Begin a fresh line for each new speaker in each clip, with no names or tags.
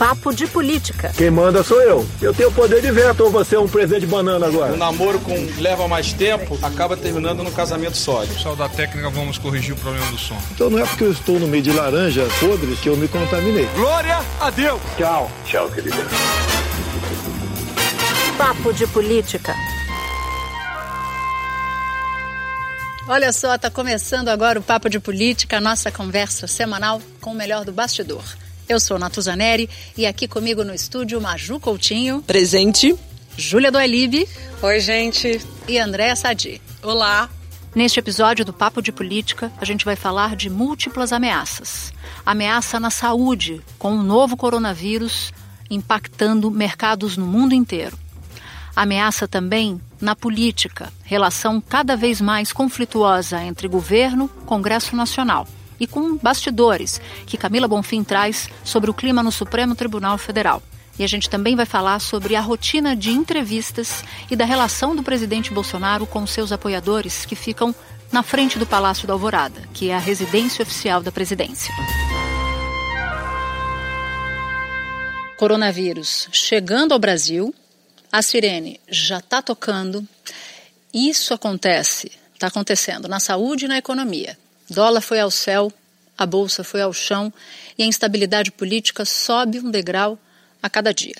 Papo de Política.
Quem manda sou eu. Eu tenho poder de veto ou você é um presente de banana agora?
O namoro com leva mais tempo acaba terminando no casamento sólido.
Pessoal da técnica, vamos corrigir o problema do som.
Então não é porque eu estou no meio de laranja podre que eu me contaminei.
Glória a Deus!
Tchau. Tchau, querida.
Papo de Política.
Olha só, tá começando agora o Papo de Política, a nossa conversa semanal com o melhor do bastidor. Eu sou Natuzaneri e aqui comigo no estúdio Maju Coutinho.
Presente.
Júlia Doelib.
Oi, gente.
E Andréa Sadi.
Olá.
Neste episódio do Papo de Política, a gente vai falar de múltiplas ameaças. Ameaça na saúde, com o novo coronavírus impactando mercados no mundo inteiro. Ameaça também na política, relação cada vez mais conflituosa entre governo e Congresso Nacional e com bastidores que Camila Bonfim traz sobre o clima no Supremo Tribunal Federal. E a gente também vai falar sobre a rotina de entrevistas e da relação do presidente Bolsonaro com seus apoiadores que ficam na frente do Palácio da Alvorada, que é a residência oficial da presidência. Coronavírus chegando ao Brasil, a sirene já está tocando. Isso acontece, está acontecendo na saúde e na economia. Dólar foi ao céu, a bolsa foi ao chão e a instabilidade política sobe um degrau a cada dia.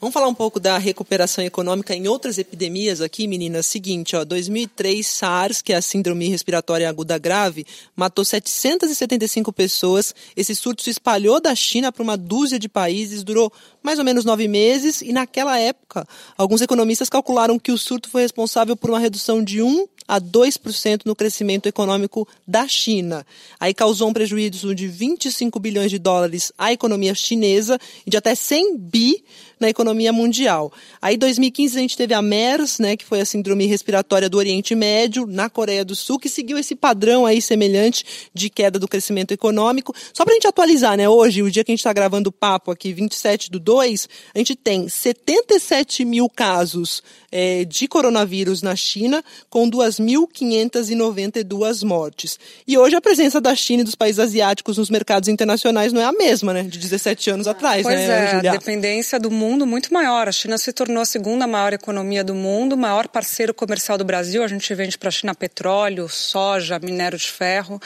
Vamos falar um pouco da recuperação econômica em outras epidemias aqui, meninas. Seguinte, ó, 2003 SARS, que é a síndrome respiratória aguda grave, matou 775 pessoas. Esse surto se espalhou da China para uma dúzia de países, durou mais ou menos nove meses e naquela época, alguns economistas calcularam que o surto foi responsável por uma redução de 1 a 2% no crescimento econômico da China. Aí causou um prejuízo de 25 bilhões de dólares à economia chinesa e de até 100 bi na economia mundial. Aí, em 2015, a gente teve a MERS, né, que foi a síndrome respiratória do Oriente Médio, na Coreia do Sul, que seguiu esse padrão aí semelhante de queda do crescimento econômico. Só para a gente atualizar, né, hoje, o dia que a gente está gravando o papo aqui, 27 do 2, a gente tem 77 mil casos é, de coronavírus na China, com 2.592 mortes. E hoje a presença da China e dos países asiáticos nos mercados internacionais não é a mesma, né, de 17 anos atrás,
pois
né,
é,
Julia?
a dependência do mundo muito maior. A China se tornou a segunda maior economia do mundo, maior parceiro comercial do Brasil. A gente vende para a China petróleo, soja, minério de ferro.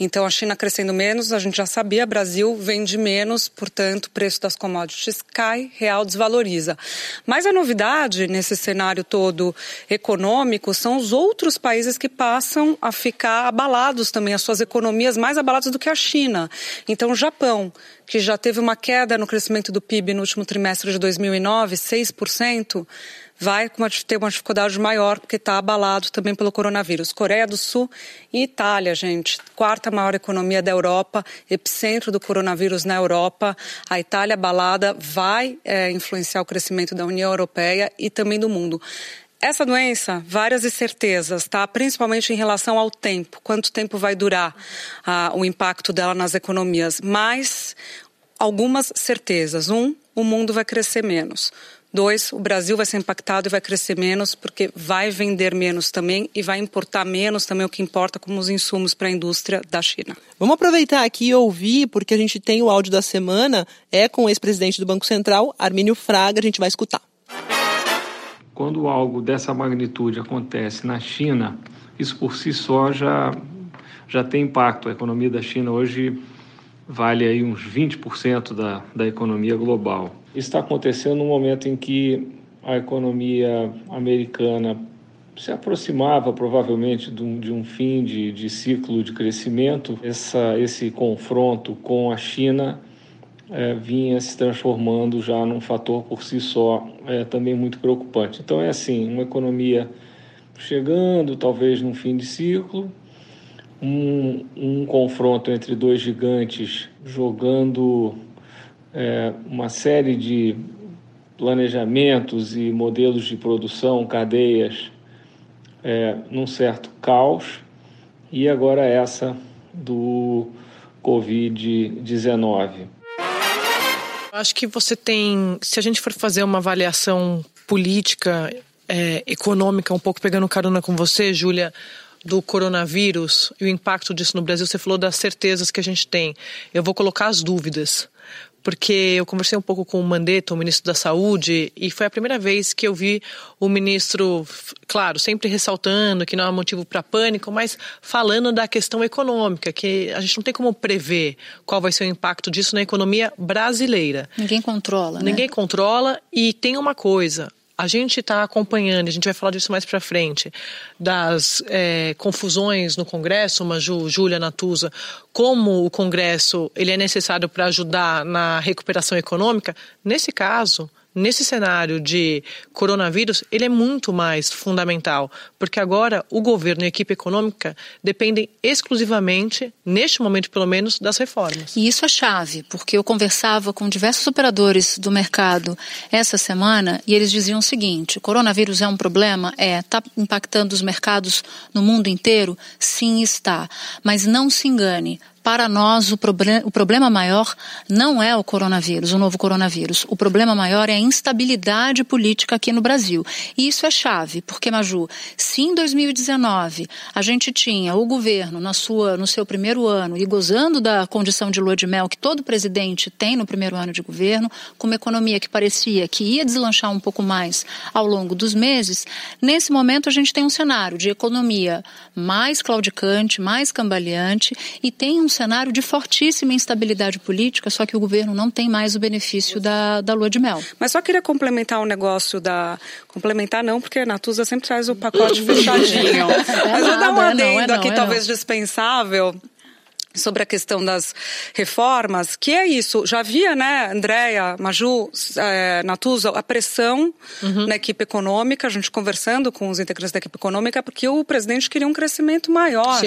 Então a China crescendo menos, a gente já sabia, Brasil vende menos, portanto, o preço das commodities cai, real desvaloriza. Mas a novidade nesse cenário todo econômico são os outros países que passam a ficar abalados também, as suas economias mais abaladas do que a China. Então, o Japão, que já teve uma queda no crescimento do PIB no último trimestre de 2009, 6%, vai ter uma dificuldade maior porque está abalado também pelo coronavírus. Coreia do Sul e Itália, gente, quarta maior economia da Europa, epicentro do coronavírus na Europa. A Itália abalada vai é, influenciar o crescimento da União Europeia e também do mundo. Essa doença, várias incertezas, tá? Principalmente em relação ao tempo, quanto tempo vai durar ah, o impacto dela nas economias. Mas algumas certezas. Um, o mundo vai crescer menos. Dois, o Brasil vai ser impactado e vai crescer menos porque vai vender menos também e vai importar menos também o que importa como os insumos para a indústria da China.
Vamos aproveitar aqui e ouvir, porque a gente tem o áudio da semana, é com o ex-presidente do Banco Central, Armínio Fraga, a gente vai escutar.
Quando algo dessa magnitude acontece na China, isso por si só já, já tem impacto. A economia da China hoje vale aí uns 20% da, da economia global. Está acontecendo no momento em que a economia americana se aproximava provavelmente de um, de um fim de, de ciclo de crescimento. Essa, esse confronto com a China é, vinha se transformando já num fator por si só é, também muito preocupante. Então é assim, uma economia chegando talvez num fim de ciclo, um, um confronto entre dois gigantes jogando é, uma série de planejamentos e modelos de produção, cadeias, é, num certo caos, e agora essa do Covid-19.
Acho que você tem, se a gente for fazer uma avaliação política, é, econômica, um pouco pegando carona com você, Júlia, do coronavírus e o impacto disso no Brasil, você falou das certezas que a gente tem. Eu vou colocar as dúvidas porque eu conversei um pouco com o Mandetta, o ministro da Saúde, e foi a primeira vez que eu vi o ministro, claro, sempre ressaltando que não há motivo para pânico, mas falando da questão econômica, que a gente não tem como prever qual vai ser o impacto disso na economia brasileira.
Ninguém controla,
Ninguém
né?
controla e tem uma coisa, a gente está acompanhando, a gente vai falar disso mais para frente, das é, confusões no Congresso, Maju, Júlia Natuza, como o Congresso ele é necessário para ajudar na recuperação econômica. Nesse caso, nesse cenário de coronavírus, ele é muito mais fundamental, porque agora o governo e a equipe econômica dependem exclusivamente, neste momento pelo menos, das reformas.
E isso é chave, porque eu conversava com diversos operadores do mercado essa semana e eles diziam o seguinte: o coronavírus é um problema? É. Está impactando os mercados no mundo inteiro? Sim, está. Mas não se engane para nós, o, o, problema maior não é o coronavírus, o novo coronavírus. O problema maior é a instabilidade política aqui no Brasil. E isso é chave, porque, Maju, se em 2019 a gente tinha o governo na sua, no seu primeiro ano e gozando da condição de lua de mel que todo presidente tem no primeiro ano de governo, com uma economia que parecia que ia deslanchar um pouco mais ao longo dos meses, nesse momento a gente tem um cenário de economia mais claudicante, mais cambaleante e tem um cenário de fortíssima instabilidade política, só que o governo não tem mais o benefício da, da lua de mel.
Mas só queria complementar o um negócio da. Complementar não, porque a Natuza sempre traz o pacote fechadinho. Mas vou dar um adendo é não, é não, aqui, é talvez dispensável sobre a questão das reformas, que é isso. Já havia, né, Andréia, Maju, é, Natuza, a pressão uhum. na equipe econômica, a gente conversando com os integrantes da equipe econômica, porque o presidente queria um crescimento maior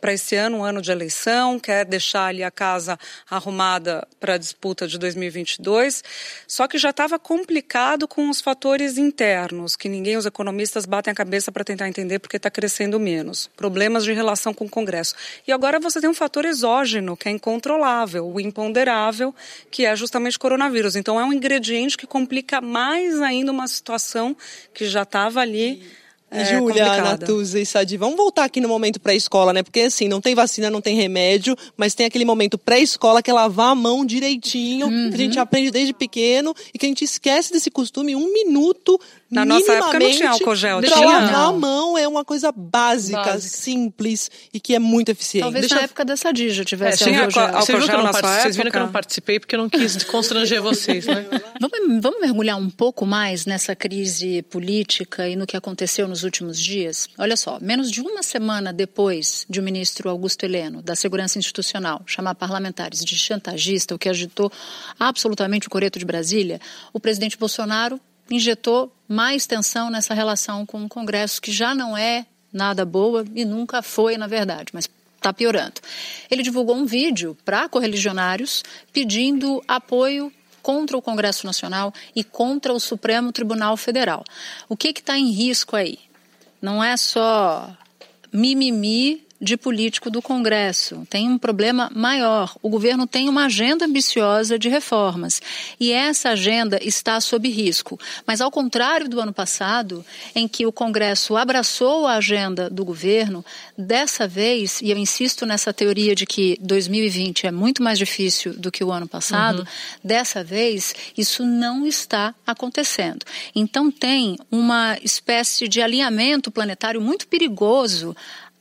para esse ano, um ano de eleição, quer deixar ali a casa arrumada para a disputa de 2022. Só que já estava complicado com os fatores internos, que ninguém, os economistas, batem a cabeça para tentar entender porque está crescendo menos. Problemas de relação com o Congresso. E agora você tem um fator exógeno, que é incontrolável, o imponderável, que é justamente coronavírus. Então, é um ingrediente que complica mais ainda uma situação que já estava ali. É,
Júlia, Natuza e Sadi, vamos voltar aqui no momento pré-escola, né? Porque assim, não tem vacina, não tem remédio, mas tem aquele momento pré-escola que é lavar a mão direitinho, uhum. que a gente aprende desde pequeno e que a gente esquece desse costume um minuto
na nossa época não tinha álcool gel.
Pra lavar a mão é uma coisa básica, básica, simples e que é muito eficiente.
Talvez
Deixa
na eu... época dessa Dija tivesse
é,
álcool gel.
Vocês, viram que, part... vocês viram que eu não participei porque eu não quis constranger vocês, né?
vamos, vamos mergulhar um pouco mais nessa crise política e no que aconteceu nos últimos dias? Olha só, menos de uma semana depois de o ministro Augusto Heleno, da Segurança Institucional, chamar parlamentares de chantagista, o que agitou absolutamente o coreto de Brasília, o presidente Bolsonaro injetou mais tensão nessa relação com o Congresso, que já não é nada boa e nunca foi, na verdade, mas está piorando. Ele divulgou um vídeo para correligionários pedindo apoio contra o Congresso Nacional e contra o Supremo Tribunal Federal. O que está em risco aí? Não é só mimimi de político do Congresso. Tem um problema maior. O governo tem uma agenda ambiciosa de reformas e essa agenda está sob risco. Mas, ao contrário do ano passado, em que o Congresso abraçou a agenda do governo, dessa vez, e eu insisto nessa teoria de que 2020 é muito mais difícil do que o ano passado, uhum. dessa vez isso não está acontecendo. Então, tem uma espécie de alinhamento planetário muito perigoso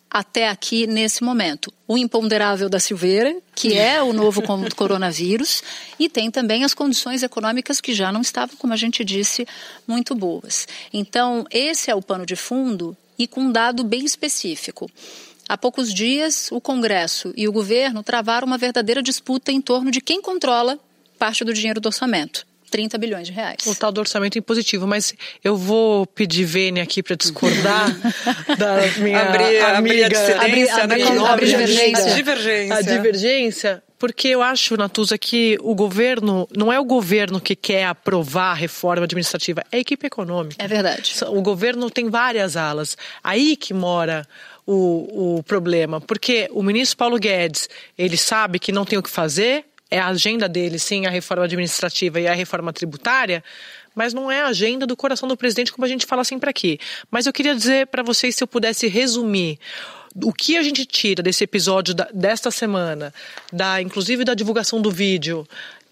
até aqui nesse momento. O imponderável da Silveira, que é o novo coronavírus, e tem também as condições econômicas que já não estavam, como a gente disse, muito boas. Então, esse é o pano de fundo e com um dado bem específico. Há poucos dias, o Congresso e o governo travaram uma verdadeira disputa em torno de quem controla parte do dinheiro do orçamento. 30 bilhões de reais.
O tal do orçamento impositivo, mas eu vou pedir Vênia aqui para discordar da minha
abrir,
amiga.
Abrir a abrir, abrir,
abrir divergência.
A divergência.
A divergência, porque eu acho, Natuza, que o governo, não é o governo que quer aprovar a reforma administrativa, é a equipe econômica.
É verdade.
O governo tem várias alas. Aí que mora o, o problema, porque o ministro Paulo Guedes, ele sabe que não tem o que fazer, é a agenda dele, sim, a reforma administrativa e a reforma tributária, mas não é a agenda do coração do presidente, como a gente fala sempre aqui. Mas eu queria dizer para vocês, se eu pudesse resumir o que a gente tira desse episódio da, desta semana, da inclusive da divulgação do vídeo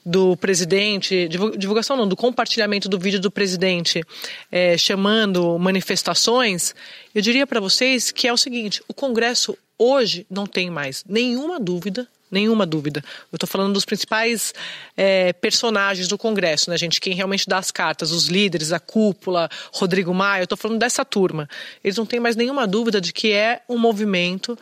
do presidente, divulgação não, do compartilhamento do vídeo do presidente é, chamando manifestações, eu diria para vocês que é o seguinte: o Congresso hoje não tem mais nenhuma dúvida nenhuma dúvida. Eu estou falando dos principais é, personagens do Congresso, né, gente? Quem realmente dá as cartas, os líderes, a cúpula, Rodrigo Maia, eu estou falando dessa turma. Eles não têm mais nenhuma dúvida de que é um movimento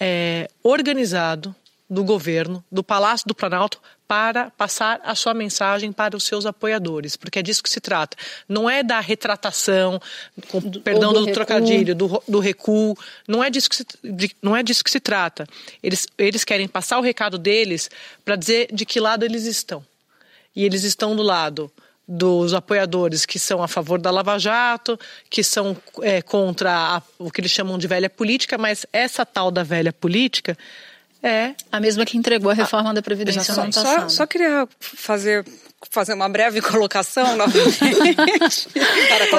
é, organizado do governo, do Palácio do Planalto, para passar a sua mensagem para os seus apoiadores, porque é disso que se trata. Não é da retratação, com, perdão do, do trocadilho, do, do, recuo, não é, disso que se, de, não é disso que se trata. Eles, eles querem passar o recado deles para dizer de que lado eles estão. E eles estão do lado dos apoiadores que são a favor da Lava Jato, que são é, contra a, o que eles chamam de velha política, mas essa tal da velha política
é. A mesma que entregou a reforma ah, da Previdência só, ano
passado. Só, só queria fazer fazer uma breve colocação novamente.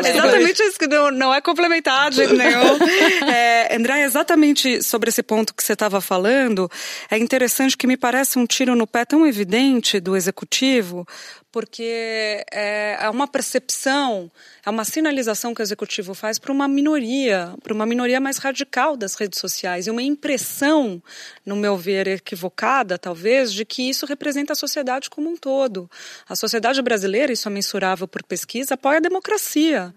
exatamente isso, que não, não é complementar de jeito nenhum. É, André, exatamente sobre esse ponto que você estava falando, é interessante que me parece um tiro no pé tão evidente do executivo, porque é, é uma percepção, é uma sinalização que o executivo faz para uma minoria, para uma minoria mais radical das redes sociais, e uma impressão, no meu ver, equivocada, talvez, de que isso representa a sociedade como um todo. A sociedade brasileira, isso é mensurável por pesquisa, apoia a democracia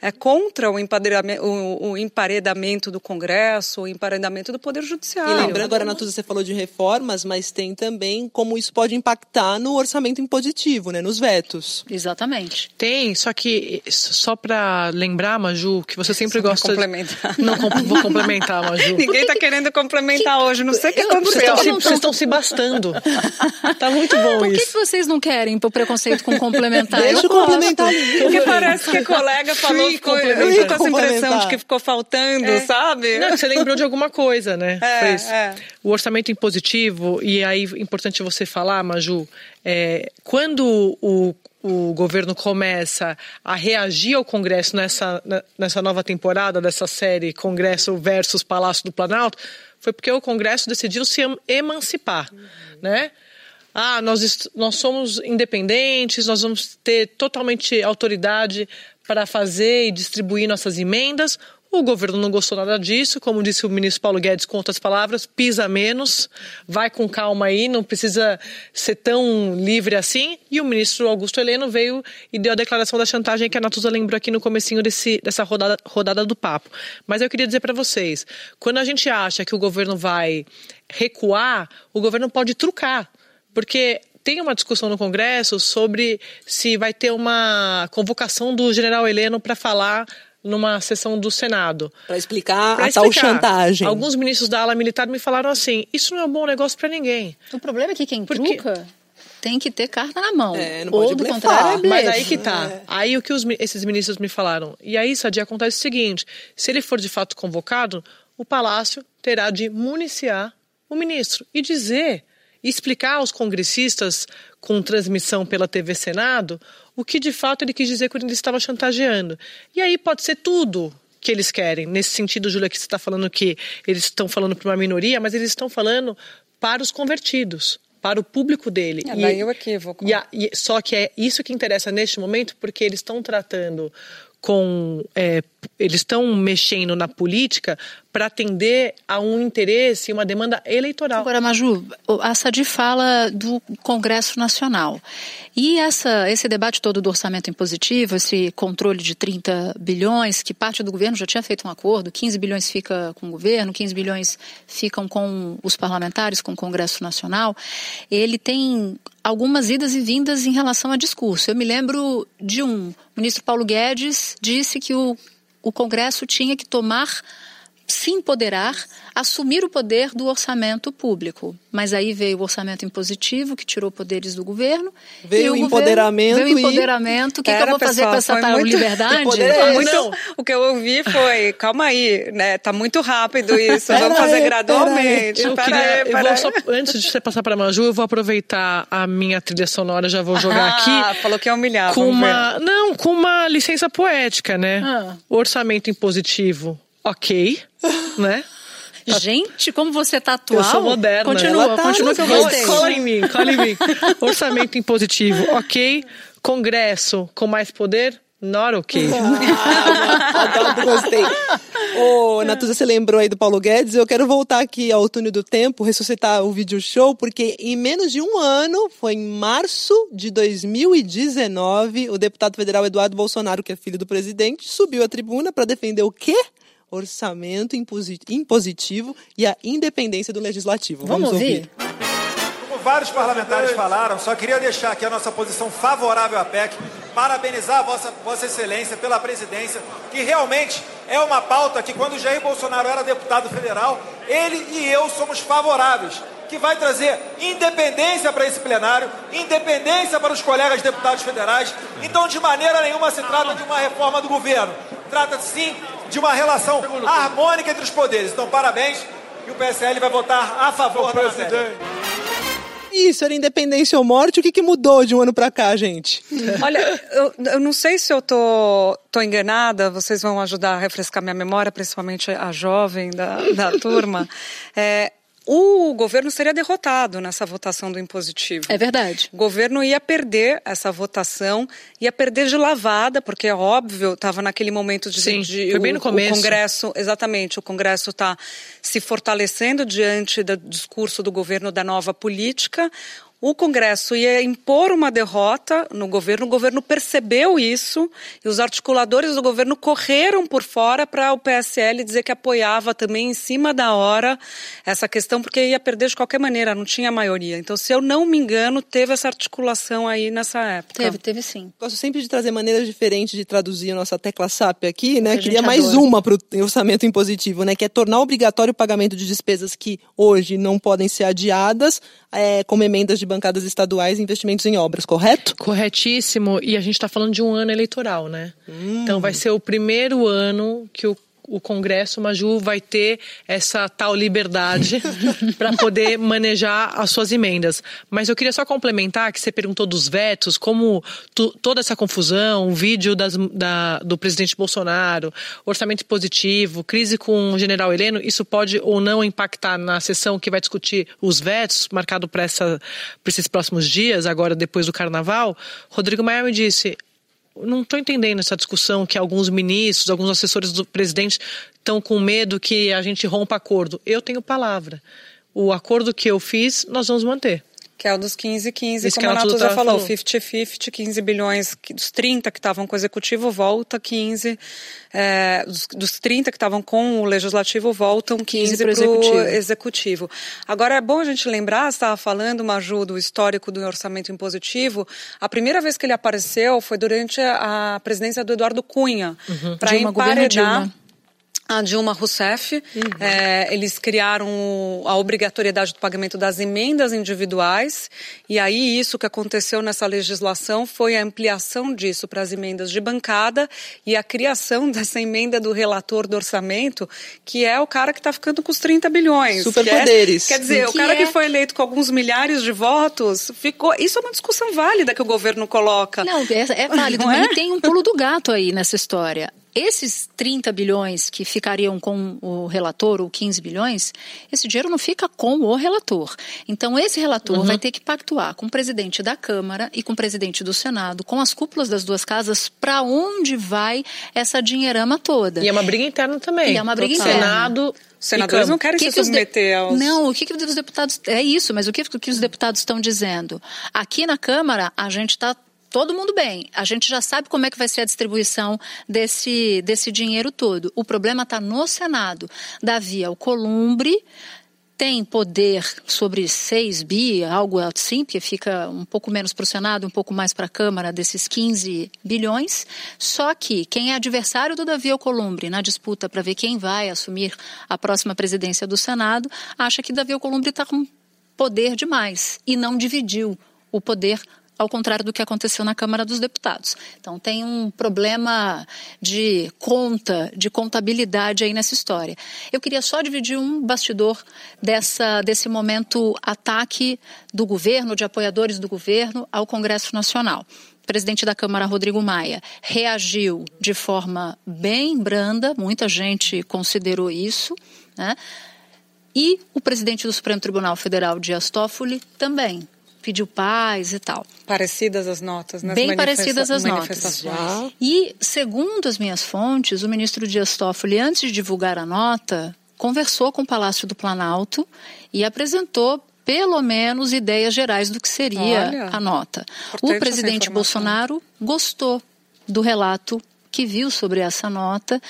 é contra o emparedamento, o, o emparedamento do Congresso, o emparedamento do Poder Judiciário.
E lembrando, agora, Natuza, você falou de reformas, mas tem também como isso pode impactar no orçamento impositivo, né, nos vetos.
Exatamente.
Tem, só que, só para lembrar, Maju, que você sempre só gosta...
complementar.
Não, vou complementar, Maju.
Ninguém está querendo complementar que... hoje, não sei o que aconteceu.
Vocês estão se bastando. tá muito bom
Por
isso.
Por que, vocês não querem o preconceito com complementar?
Deixa eu complementar.
Porque parece que colega falou eu fico com essa impressão de que ficou faltando, é. sabe?
Não, você lembrou de alguma coisa, né? É, é. O orçamento impositivo, e aí importante você falar, Maju, é, quando o, o governo começa a reagir ao Congresso nessa, nessa nova temporada, dessa série Congresso versus Palácio do Planalto, foi porque o Congresso decidiu se emancipar, uhum. né? Ah, nós, nós somos independentes, nós vamos ter totalmente autoridade para fazer e distribuir nossas emendas. O governo não gostou nada disso, como disse o ministro Paulo Guedes com outras palavras, pisa menos, vai com calma aí, não precisa ser tão livre assim. E o ministro Augusto Heleno veio e deu a declaração da chantagem que a Natuza lembrou aqui no comecinho desse, dessa rodada, rodada do papo. Mas eu queria dizer para vocês, quando a gente acha que o governo vai recuar, o governo pode trucar. Porque tem uma discussão no Congresso sobre se vai ter uma convocação do general Heleno para falar numa sessão do Senado.
Para explicar pra a explicar. tal chantagem.
Alguns ministros da ala militar me falaram assim: isso não é um bom negócio para ninguém.
O problema é que quem Porque... truca tem que ter carta na mão. É, não Ou, do blefar. contrário, é
Mas aí que tá. É. Aí o que os, esses ministros me falaram. E aí, Sadia, acontece o seguinte: se ele for de fato convocado, o Palácio terá de municiar o ministro e dizer explicar aos congressistas, com transmissão pela TV Senado, o que de fato ele quis dizer quando ele estava chantageando. E aí pode ser tudo que eles querem. Nesse sentido, Júlia, que você está falando que eles estão falando para uma minoria, mas eles estão falando para os convertidos para o público dele.
É, daí o equívoco.
E, a, e, só que é isso que interessa neste momento, porque eles estão tratando com. É, eles estão mexendo na política para atender a um interesse e uma demanda eleitoral.
Agora, Maju, a Sadi fala do Congresso Nacional. E essa, esse debate todo do orçamento impositivo, esse controle de 30 bilhões, que parte do governo já tinha feito um acordo, 15 bilhões fica com o governo, 15 bilhões ficam com os parlamentares, com o Congresso Nacional, ele tem algumas idas e vindas em relação a discurso. Eu me lembro de um, o ministro Paulo Guedes disse que o, o Congresso tinha que tomar se empoderar, assumir o poder do orçamento público. Mas aí veio o orçamento impositivo, que tirou poderes do governo.
Veio o empoderamento.
Veio o empoderamento. O que, que, eu vou fazer com essa tal muito... liberdade?
Muito... O que eu ouvi foi, calma aí, né? Tá muito rápido isso, vamos fazer gradualmente.
Eu queria, aí, eu só, antes de você passar para a Maju, eu vou aproveitar a minha trilha sonora, já vou jogar ah, aqui.
falou que é humilhar,
com uma, Não, com uma licença poética, né? Ah. Orçamento impositivo ok, né?
Gente, como você tá atual.
Eu sou moderna.
Continua,
tá
continua que eu gostei.
Cola em mim, cola em mim. Orçamento impositivo, ok. Congresso com mais poder, not ok.
Adoro, gostei. Ô, Natuza, você lembrou aí do Paulo Guedes? Eu quero voltar aqui ao túnel do tempo, ressuscitar o vídeo show, porque em menos de um ano, foi em março de 2019, o deputado federal Eduardo Bolsonaro, que é filho do presidente, subiu à tribuna para defender o quê? Orçamento imposi- impositivo e a independência do legislativo.
Vamos ouvir?
Como vários parlamentares falaram, só queria deixar aqui a nossa posição favorável à PEC, parabenizar a vossa, vossa Excelência pela presidência, que realmente é uma pauta que quando Jair Bolsonaro era deputado federal, ele e eu somos favoráveis, que vai trazer independência para esse plenário, independência para os colegas deputados federais. Então, de maneira nenhuma se trata de uma reforma do governo. Trata-se sim de uma relação harmônica entre os poderes. Então, parabéns e o PSL vai votar a favor da matéria.
Isso, era independência ou morte. O que, que mudou de um ano para cá, gente?
Olha, eu, eu não sei se eu tô, tô enganada, vocês vão ajudar a refrescar minha memória, principalmente a jovem da, da turma. É, o governo seria derrotado nessa votação do impositivo.
É verdade.
O governo ia perder essa votação, ia perder de lavada, porque é óbvio, estava naquele momento de,
Sim,
de
foi bem
o,
no começo.
o Congresso, exatamente, o Congresso está se fortalecendo diante do discurso do governo da nova política. O Congresso ia impor uma derrota no governo, o governo percebeu isso e os articuladores do governo correram por fora para o PSL dizer que apoiava também em cima da hora essa questão, porque ia perder de qualquer maneira, não tinha maioria. Então, se eu não me engano, teve essa articulação aí nessa época.
Teve, teve sim.
Gosto sempre de trazer maneiras diferentes de traduzir a nossa tecla SAP aqui, né? Queria mais
adora.
uma para o orçamento impositivo, né? Que é tornar obrigatório o pagamento de despesas que hoje não podem ser adiadas, é, como emendas de bancadas estaduais e investimentos em obras, correto?
Corretíssimo. E a gente está falando de um ano eleitoral, né? Então vai ser o primeiro ano que o o Congresso Maju vai ter essa tal liberdade para poder manejar as suas emendas. Mas eu queria só complementar que você perguntou dos vetos, como tu- toda essa confusão, o vídeo das- da- do presidente Bolsonaro, orçamento positivo, crise com o general Heleno, isso pode ou não impactar na sessão que vai discutir os vetos, marcado para esses próximos dias, agora depois do carnaval. Rodrigo Maia me disse: não estou entendendo essa discussão que alguns ministros, alguns assessores do presidente estão com medo que a gente rompa acordo. Eu tenho palavra. O acordo que eu fiz, nós vamos manter.
Que é o dos 15 15,
Isso
como a
Natuza
falou,
falou.
50-50, 15 bilhões, dos 30 que estavam com o executivo, volta 15, é, dos, dos 30 que estavam com o legislativo, voltam 15
pro
para o
executivo.
executivo. Agora, é bom a gente lembrar, você estava falando, Maju, do histórico do orçamento impositivo, a primeira vez que ele apareceu foi durante a, presidência do Eduardo Cunha, para
Dilma, governo
emparedar
Dilma.
A Dilma Rousseff. É, eles criaram o- a obrigatoriedade do pagamento das emendas individuais, e aí isso que aconteceu nessa legislação foi a ampliação disso para as emendas de bancada e a criação dessa emenda do relator do orçamento, que é o cara que está ficando com os 30 bilhões.
Superpoderes.
Que é- Quer dizer, o
Que
cara
é-
que foi eleito com alguns milhares de votos ficou. Isso é uma discussão válida que o governo coloca.
Não, é, é válido.
Não é?
E tem um pulo do gato aí nessa história. Esses 30 bilhões que ficariam com o relator, ou 15 bilhões, esse dinheiro não fica com o relator. Então, esse relator vai ter que pactuar com o presidente da Câmara e com o presidente do Senado, com as cúpulas das duas casas, para onde vai essa dinheirama toda.
E é uma briga interna também.
E é uma briga
Total.
interna.
Senado.
Os senadores não querem
que
se
que os de-
submeter aos.
Não, o que, que os deputados. É isso, mas o que, que os deputados estão dizendo? Aqui na Câmara, a gente está. Todo mundo bem. A gente já sabe como é que vai ser a distribuição desse, desse dinheiro todo. O problema está no Senado. Davi Alcolumbre tem poder sobre 6 bi, algo assim, porque fica um pouco menos para o Senado, um pouco mais para a Câmara, desses 15 bilhões. Só que quem é adversário do Davi Alcolumbre na disputa para ver quem vai assumir a próxima presidência do Senado, acha que Davi Alcolumbre está com poder demais e não dividiu o poder ao contrário do que aconteceu na Câmara dos Deputados. Então tem um problema de conta, de contabilidade aí nessa história. Eu queria só dividir um bastidor dessa, desse momento ataque do governo, de apoiadores do governo ao Congresso Nacional. O presidente da Câmara, Rodrigo Maia, reagiu de forma bem branda, muita gente considerou isso, né? E o presidente do Supremo Tribunal Federal, Dias Toffoli, também pediu paz e tal.
Parecidas as notas, né?
Bem parecidas as notas. E, segundo as minhas fontes, o ministro Dias Toffoli, antes de divulgar a nota, conversou com o Palácio do Planalto e apresentou pelo menos ideias gerais do que seria Olha, a nota. O presidente Bolsonaro gostou do relato que viu sobre essa nota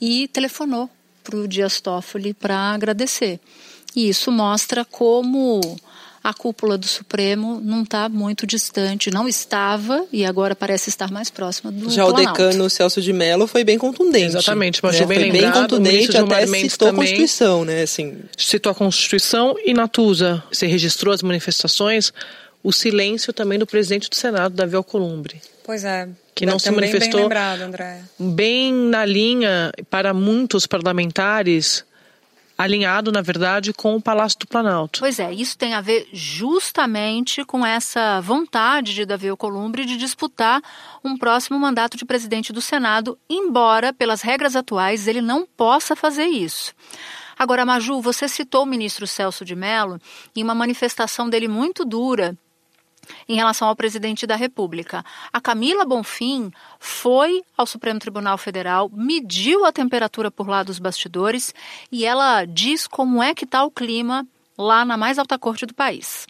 e telefonou para o Dias Toffoli para agradecer. E isso mostra como a cúpula do Supremo não está muito distante, não estava e agora parece estar mais próxima do
Já
Planalto.
o decano Celso de Mello foi bem contundente.
Exatamente, mas né?
bem
foi
lembrado, bem contundente, até citou a Constituição, né? Assim.
Citou a Constituição e Natuza, você registrou as manifestações, o silêncio também do presidente do Senado, Davi Alcolumbre.
Pois é.
Que não se manifestou
bem, lembrado,
bem na linha para muitos parlamentares alinhado, na verdade, com o Palácio do Planalto.
Pois é, isso tem a ver justamente com essa vontade de Davi Alcolumbre de disputar um próximo mandato de presidente do Senado, embora, pelas regras atuais, ele não possa fazer isso. Agora, Maju, você citou o ministro Celso de Mello em uma manifestação dele muito dura em relação ao presidente da República. A Camila Bonfim foi ao Supremo Tribunal Federal, mediu a temperatura por lá dos bastidores e ela diz como é que está o clima lá na mais alta corte do país.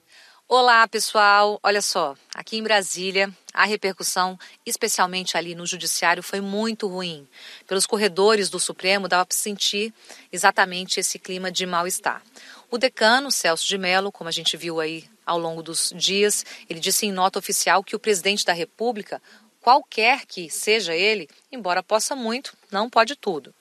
Olá, pessoal. Olha só, aqui em Brasília, a repercussão, especialmente ali no judiciário, foi muito ruim. Pelos corredores do Supremo dava para sentir exatamente esse clima de mal-estar. O decano, Celso de Mello, como a gente viu aí ao longo dos dias, ele disse em nota oficial que o presidente da República, qualquer que seja ele, embora possa muito, não pode tudo.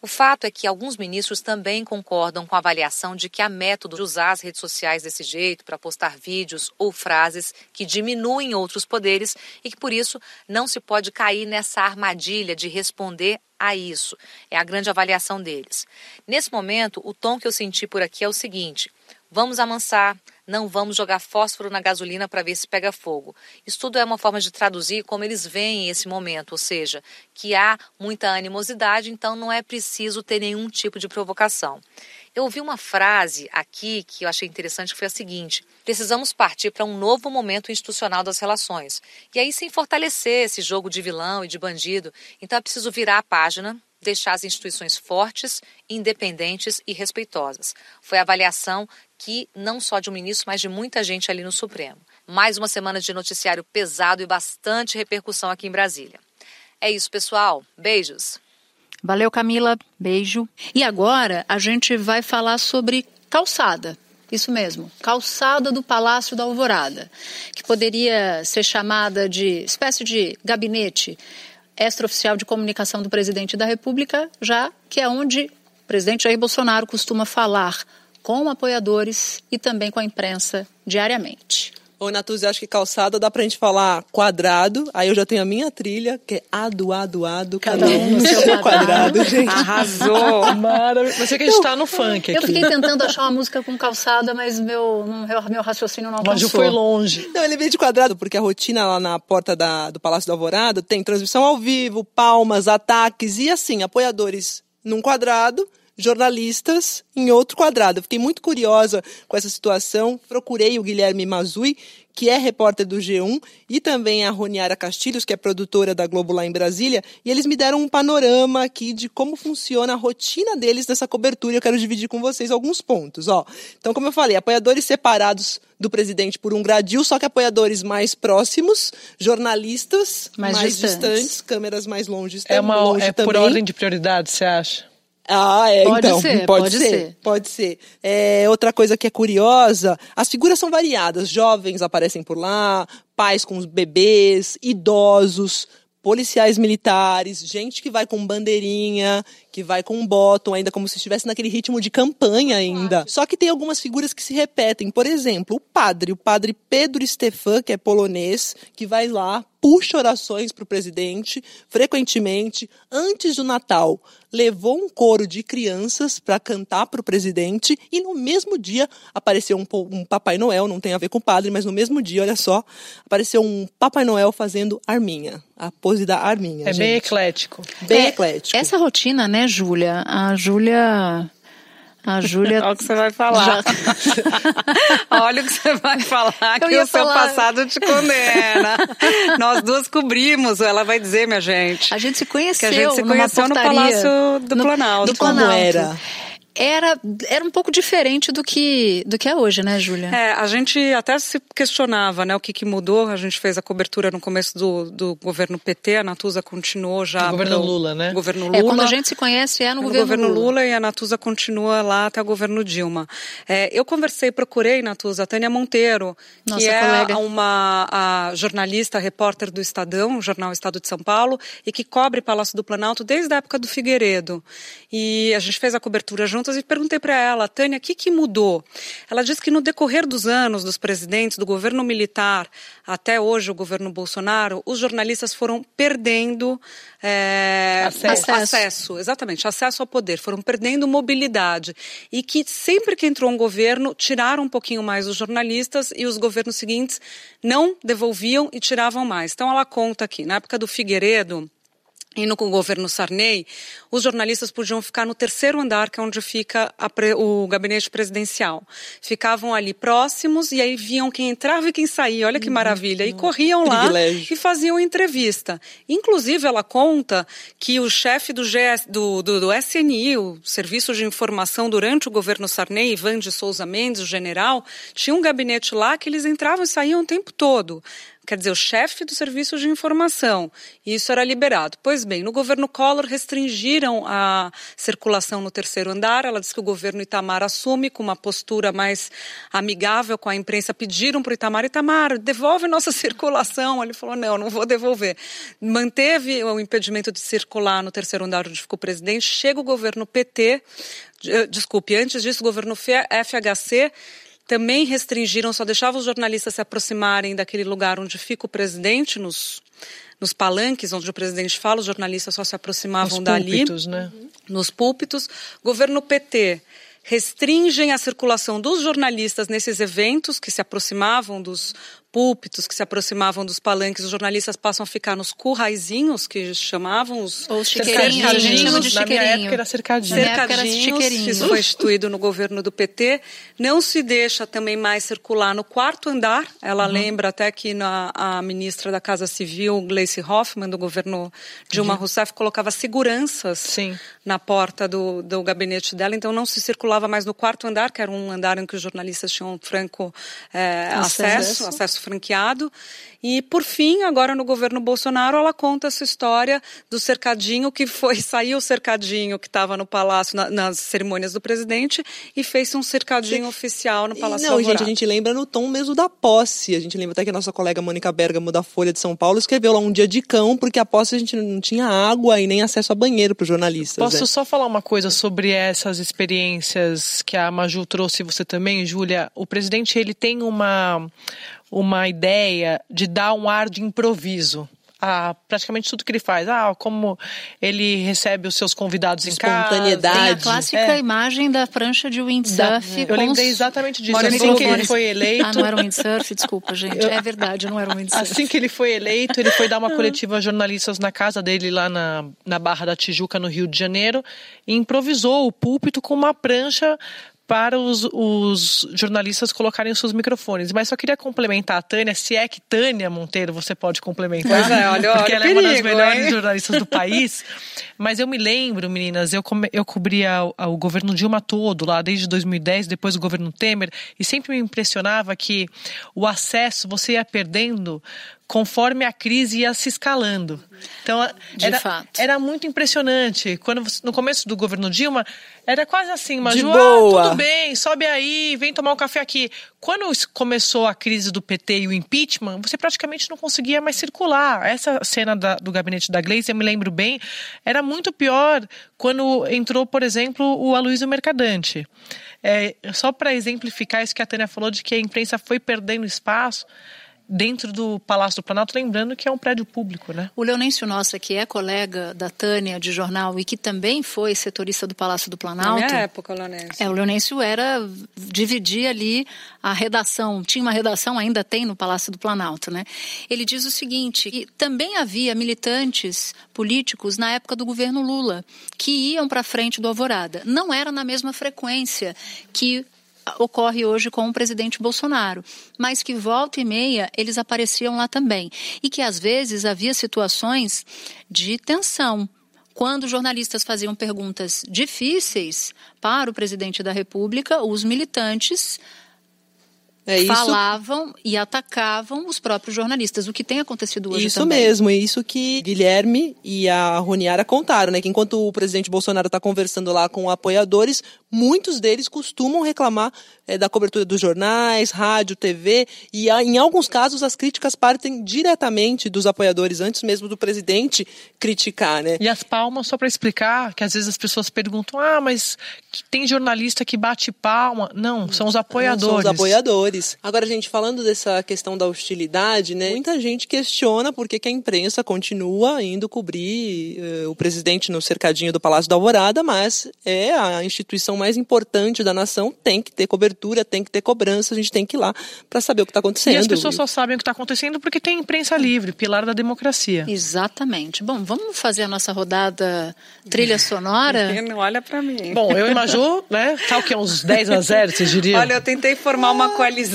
O fato é que alguns ministros também concordam com a avaliação de que há método de usar as redes sociais desse jeito para postar vídeos ou frases que diminuem outros poderes e que por isso não se pode cair nessa armadilha de responder a isso. É a grande avaliação deles. Nesse momento, o tom que eu senti por aqui é o seguinte: vamos amansar, não vamos jogar fósforo na gasolina para ver se pega fogo. Isso tudo é uma forma de traduzir como eles veem esse momento, ou seja, que há muita animosidade, então não é preciso ter nenhum tipo de provocação. Eu ouvi uma frase aqui que eu achei interessante, que foi a seguinte: precisamos partir para um novo momento institucional das relações. E aí, sem fortalecer esse jogo de vilão e de bandido, então é preciso virar a página, deixar as instituições fortes, independentes e respeitosas. Foi a avaliação que não só de um ministro, mas de muita gente ali no Supremo. Mais uma semana de noticiário pesado e bastante repercussão aqui em Brasília. É isso, pessoal. Beijos.
Valeu, Camila. Beijo. E agora a gente vai falar sobre calçada. Isso mesmo, calçada do Palácio da Alvorada, que poderia ser chamada de espécie de gabinete extraoficial de comunicação do presidente da República, já que é onde o presidente Jair Bolsonaro costuma falar com apoiadores e também com a imprensa diariamente.
Ô, Natuz, acho que calçada dá pra gente falar quadrado, aí eu já tenho a minha trilha, que é ado, ado, ado, cada um no seu quadrado, quadrado gente.
Arrasou! Maravilhoso. Você que a gente tá no funk aqui.
Eu fiquei tentando achar uma música com calçada, mas meu, meu, meu raciocínio não alcançou.
Mas foi longe.
Não, ele veio de quadrado, porque a rotina lá na porta da, do Palácio do Alvorada tem transmissão ao vivo, palmas, ataques e assim, apoiadores num quadrado jornalistas em outro quadrado. Eu fiquei muito curiosa com essa situação. Procurei o Guilherme Mazui, que é repórter do G1, e também a Roniara Castilhos, que é produtora da Globo lá em Brasília, e eles me deram um panorama aqui de como funciona a rotina deles nessa cobertura. Eu quero dividir com vocês alguns pontos. Ó. Então, como eu falei, apoiadores separados do presidente por um gradil, só que apoiadores mais próximos, jornalistas mais, mais distantes. distantes. câmeras mais longe.
É, uma,
longe
é
também.
por ordem de prioridade, você acha?
Ah, é,
pode
então.
Ser,
pode,
pode
ser,
ser.
Pode ser. É, outra coisa que é curiosa, as figuras são variadas. Jovens aparecem por lá, pais com os bebês, idosos, policiais militares, gente que vai com bandeirinha, que vai com um bottom, ainda como se estivesse naquele ritmo de campanha ainda. Só que tem algumas figuras que se repetem. Por exemplo, o padre, o padre Pedro Stefan, que é polonês, que vai lá, puxa orações para o presidente, frequentemente, antes do Natal, levou um coro de crianças para cantar para o presidente e no mesmo dia apareceu um, um, Papai Noel, não tem a ver com o padre, mas no mesmo dia, olha só, apareceu um Papai Noel fazendo arminha, a pose da arminha.
É
gente.
bem eclético.
Bem
é,
eclético.
Essa rotina, né, Júlia? A Júlia A Júlia.
Olha o que você vai falar. Já... Olha o que você vai falar, que o seu falar... passado te condena. Nós duas cobrimos, ela vai dizer, minha gente.
A gente se conheceu.
Que a gente se conheceu no Palácio do Planalto.
Do Planalto. Como era? Era, era um pouco diferente do que, do que é hoje, né, Júlia?
É, a gente até se questionava, né, o que, que mudou. A gente fez a cobertura no começo do, do governo PT, a Natuza continuou já.
No governo Lula, né?
Governo Lula.
É, quando a gente se conhece é no, é no governo,
governo
Lula.
Lula. e a Natuza continua lá até o governo Dilma. É, eu conversei, procurei, Natuza, a Tânia Monteiro, Nossa, que é colega. uma jornalista, repórter do Estadão, o jornal Estado de São Paulo, e que cobre Palácio do Planalto desde a época do Figueiredo. E a gente fez a cobertura junto e perguntei para ela, Tânia, o que, que mudou? Ela disse que no decorrer dos anos dos presidentes, do governo militar até hoje o governo Bolsonaro, os jornalistas foram perdendo é,
acesso.
acesso, exatamente, acesso ao poder, foram perdendo mobilidade e que sempre que entrou um governo tiraram um pouquinho mais os jornalistas e os governos seguintes não devolviam e tiravam mais. Então ela conta aqui, na época do Figueiredo e no governo Sarney, os jornalistas podiam ficar no terceiro andar, que é onde fica pre, o gabinete presidencial. Ficavam ali próximos e aí viam quem entrava e quem saía. Olha que uhum. maravilha. E corriam lá e faziam entrevista. Inclusive, ela conta que o chefe do, GS, do, do, do SNI, o Serviço de Informação, durante o governo Sarney, Ivan de Souza Mendes, o general, tinha um gabinete lá que eles entravam e saíam o tempo todo quer dizer, o chefe do serviço de informação. E isso era liberado. Pois bem, no governo Collor restringiram a circulação no terceiro andar. Ela disse que o governo Itamar assume com uma postura mais amigável com a imprensa. Pediram para o Itamar, Itamar, devolve nossa circulação. Ele falou, não, não vou devolver. Manteve o impedimento de circular no terceiro andar onde ficou o presidente. Chega o governo PT, eh, desculpe, antes disso, o governo FHC também restringiram, só deixavam os jornalistas se aproximarem daquele lugar onde fica o presidente, nos, nos palanques onde o presidente fala, os jornalistas só se aproximavam
nos
dali.
Púlpitos, né?
Nos púlpitos. Governo PT restringem a circulação dos jornalistas nesses eventos que se aproximavam dos púlpitos que se aproximavam dos palanques, os jornalistas passam a ficar nos curraizinhos, que chamavam os...
Ou chiqueirinhos, a gente chama de
Na minha época era cercadinho.
Cercadinhos, isso foi instituído no governo do PT. Não se deixa também mais circular no quarto andar. Ela uhum. lembra até que na, a ministra da Casa Civil, Gleice Hoffmann, do governo Dilma uhum. Rousseff, colocava seguranças
Sim.
na porta do, do gabinete dela. Então não se circulava mais no quarto andar, que era um andar em que os jornalistas tinham franco é, acesso, acesso franqueado. E, por fim, agora no governo Bolsonaro, ela conta essa história do cercadinho que foi, saiu o cercadinho que estava no palácio, na, nas cerimônias do presidente, e fez um cercadinho Sim. oficial no Palácio
Não, Alvorada. gente, a gente lembra no tom mesmo da posse. A gente lembra até que a nossa colega Mônica Bergamo, da Folha de São Paulo, escreveu lá um dia de cão, porque a posse a gente não tinha água e nem acesso a banheiro para os jornalistas.
Posso
né?
só falar uma coisa sobre essas experiências que a Maju trouxe você também, Júlia? O presidente, ele tem uma uma ideia de dar um ar de improviso a praticamente tudo que ele faz. Ah, como ele recebe os seus convidados em casa.
Tem a clássica é. imagem da prancha de windsurf.
Da, eu lembrei exatamente disso. Assim que ele foi eleito.
Ah, não era um windsurf, desculpa, gente. É verdade, não era um windsurf.
Assim que ele foi eleito, ele foi dar uma coletiva a jornalistas na casa dele lá na, na Barra da Tijuca, no Rio de Janeiro, e improvisou o púlpito com uma prancha para os, os, jornalistas colocarem os seus microfones. Mas só queria complementar a Tânia, se é que Tânia Monteiro você pode complementar.
Pois é, olha,
porque
olha
ela
perigo,
é uma das melhores
hein?
jornalistas do país. Mas eu me lembro, meninas, eu, eu cobria o, o, governo Dilma todo lá, desde 2010, depois o governo Temer, e sempre me impressionava que o acesso você ia perdendo conforme a crise ia se escalando. Então, era, era muito impressionante. Quando no começo do governo Dilma, era quase assim, mas ah, tudo bem, sobe aí, vem tomar um café aqui. Quando começou a crise do PT e o impeachment, você praticamente não conseguia mais circular. Essa cena da, do gabinete da Gleice, eu me lembro bem, era muito pior quando entrou, por exemplo, o Aloysio Mercadante. É, só para exemplificar isso que a Tânia falou de que a imprensa foi perdendo espaço, dentro do Palácio do Planalto, lembrando que é um prédio público, né?
O Leonêncio Nossa, que é colega da Tânia de jornal e que também foi setorista do Palácio do Planalto.
Na minha época, o Leonêncio.
É, o Leonêncio era dividia ali a redação, tinha uma redação, ainda tem no Palácio do Planalto, né? Ele diz o seguinte, que também havia militantes políticos na época do governo Lula que iam para frente do Alvorada. Não era na mesma frequência que ocorre hoje com o presidente Bolsonaro, mas que volta e meia eles apareciam lá também. E que às vezes havia situações de tensão. Quando jornalistas faziam perguntas difíceis para o presidente da República, os militantes
É isso-
falavam e atacavam os próprios jornalistas, o que tem acontecido hoje
Isso
também.
mesmo, é isso que Guilherme e a Roniara contaram, né? Que enquanto o presidente Bolsonaro está conversando lá com apoiadores, muitos deles costumam reclamar eh, da cobertura dos jornais, rádio, TV, e em alguns casos as críticas partem diretamente dos apoiadores, antes mesmo do presidente criticar, né?
E as palmas, só para explicar, que às vezes as pessoas perguntam: ah, mas tem jornalista que bate palma. Não, são os apoiadores.
São os apoiadores. Agora, gente, falando dessa questão da hostilidade, né? Muita gente questiona por que, que a imprensa continua indo cobrir eh, o presidente no cercadinho do Palácio da Alvorada, mas é a instituição mais importante da nação, tem que ter cobertura, tem que ter cobrança, a gente tem que ir lá para saber o que está acontecendo.
E as pessoas só sabem o que está acontecendo porque tem imprensa livre, pilar da democracia.
Exatamente. Bom, vamos fazer a nossa rodada trilha sonora?
Não olha pra mim.
Bom, eu imagino, né? Tá o quê? Uns 10 a 0, vocês diriam?
Olha, eu tentei formar uma coalizão.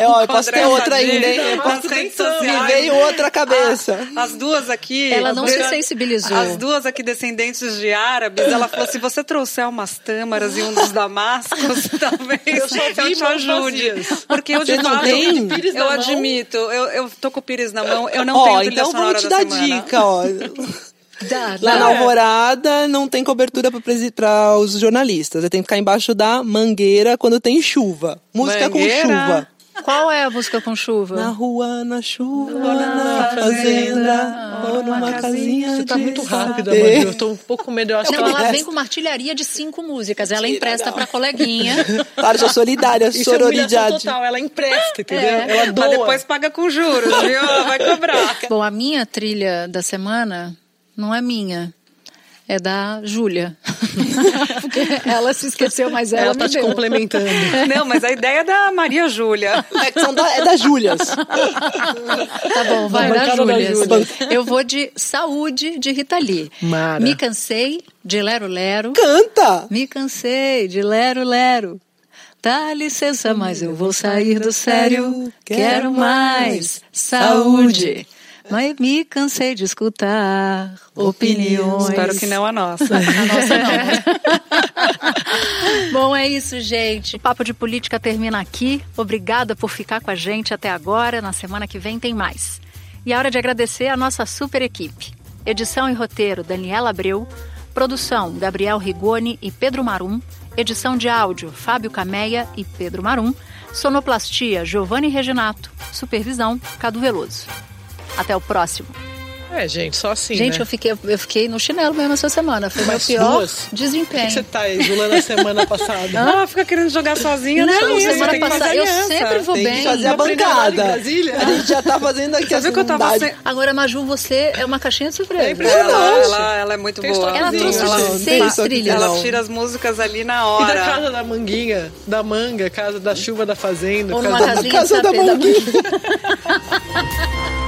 É, ó, eu posso
a
ter outra ainda, hein? Eu posso. Me veio outra cabeça.
Ah, as duas aqui.
Ela não se sensibilizou.
As duas aqui descendentes de árabes, ela falou: se você trouxer umas tâmaras e um dos damascos, talvez
Eu
te ajude. Porque eu de fato,
tem?
Pires na
eu admito, eu, eu tô com o Pires na mão, eu não
Ó,
tenho trilha
então
sonora
vamos te
da
dar
semana.
dica, ó.
Dá,
Lá
dá.
na Alvorada não tem cobertura para os jornalistas. Você tem que ficar embaixo da mangueira quando tem chuva. Música
Mangueira?
com chuva.
Qual é a música com chuva?
Na rua, na chuva, na fazenda, ou numa casinha
Você tá
de
muito rápida. Manu. Eu tô um pouco com medo. Eu acho que
Não,
ela
ela vem com uma artilharia de cinco músicas. Ela empresta pra coleguinha.
Claro, sou solidária,
Isso é
sororidade.
total. Ela empresta, entendeu?
É.
Ela doa.
Mas depois paga com juros, viu? Ela vai cobrar.
Bom, a minha trilha da semana não é minha. É da Júlia. Porque ela se esqueceu, mas ela,
Ela tá
me
te
deu.
complementando.
Não, mas a ideia é da Maria Júlia.
É, da, é da Júlias.
Tá bom, vai da
bancada da
Júlia.
Júlia.
Eu vou de Saúde, de Rita Lee.
Mara.
Me cansei, de Lero Lero.
Canta!
Me cansei, de Lero Lero. Dá licença, mas eu vou sair do sério. Quero mais saúde. Mas me cansei de escutar opiniões.
Espero que não a nossa.
A nossa não. Bom, é isso, gente. O Papo de Política termina aqui. Obrigada por ficar com a gente até agora. Na semana que vem tem mais. E é hora de agradecer a nossa super equipe. Edição e roteiro, Daniela Abreu. Produção, Gabriel Rigoni e Pedro Marum. Edição de áudio, Fábio Cameia e Pedro Marum. Sonoplastia, Giovanni Reginato. Supervisão, Cadu Veloso. Até o próximo.
É, gente, só assim,
Gente,
né?
eu, fiquei, eu fiquei no chinelo mesmo essa semana. Foi
Mas
meu pior
duas? Por que
desempenho.
você tá exulando a semana passada?
Ah, fica querendo jogar sozinha,
Não,
não, é isso,
semana passada eu
aliança.
sempre vou
Tem
bem.
que fazer a bancada.
Brasília?
A gente já tá fazendo aqui
Você
a
viu que eu tava sem...
Agora, Maju, você é uma caixinha de surpresa.
É impressionante.
Ela, ela, ela é muito
Tem
boa.
Ela trouxe
Ela-
seis trilhas.
Ela tira as músicas ali na
E da
hora.
casa da manguinha, da manga, casa da chuva da fazenda.
Ou
casa
numa casinha
Casa da
manguinha.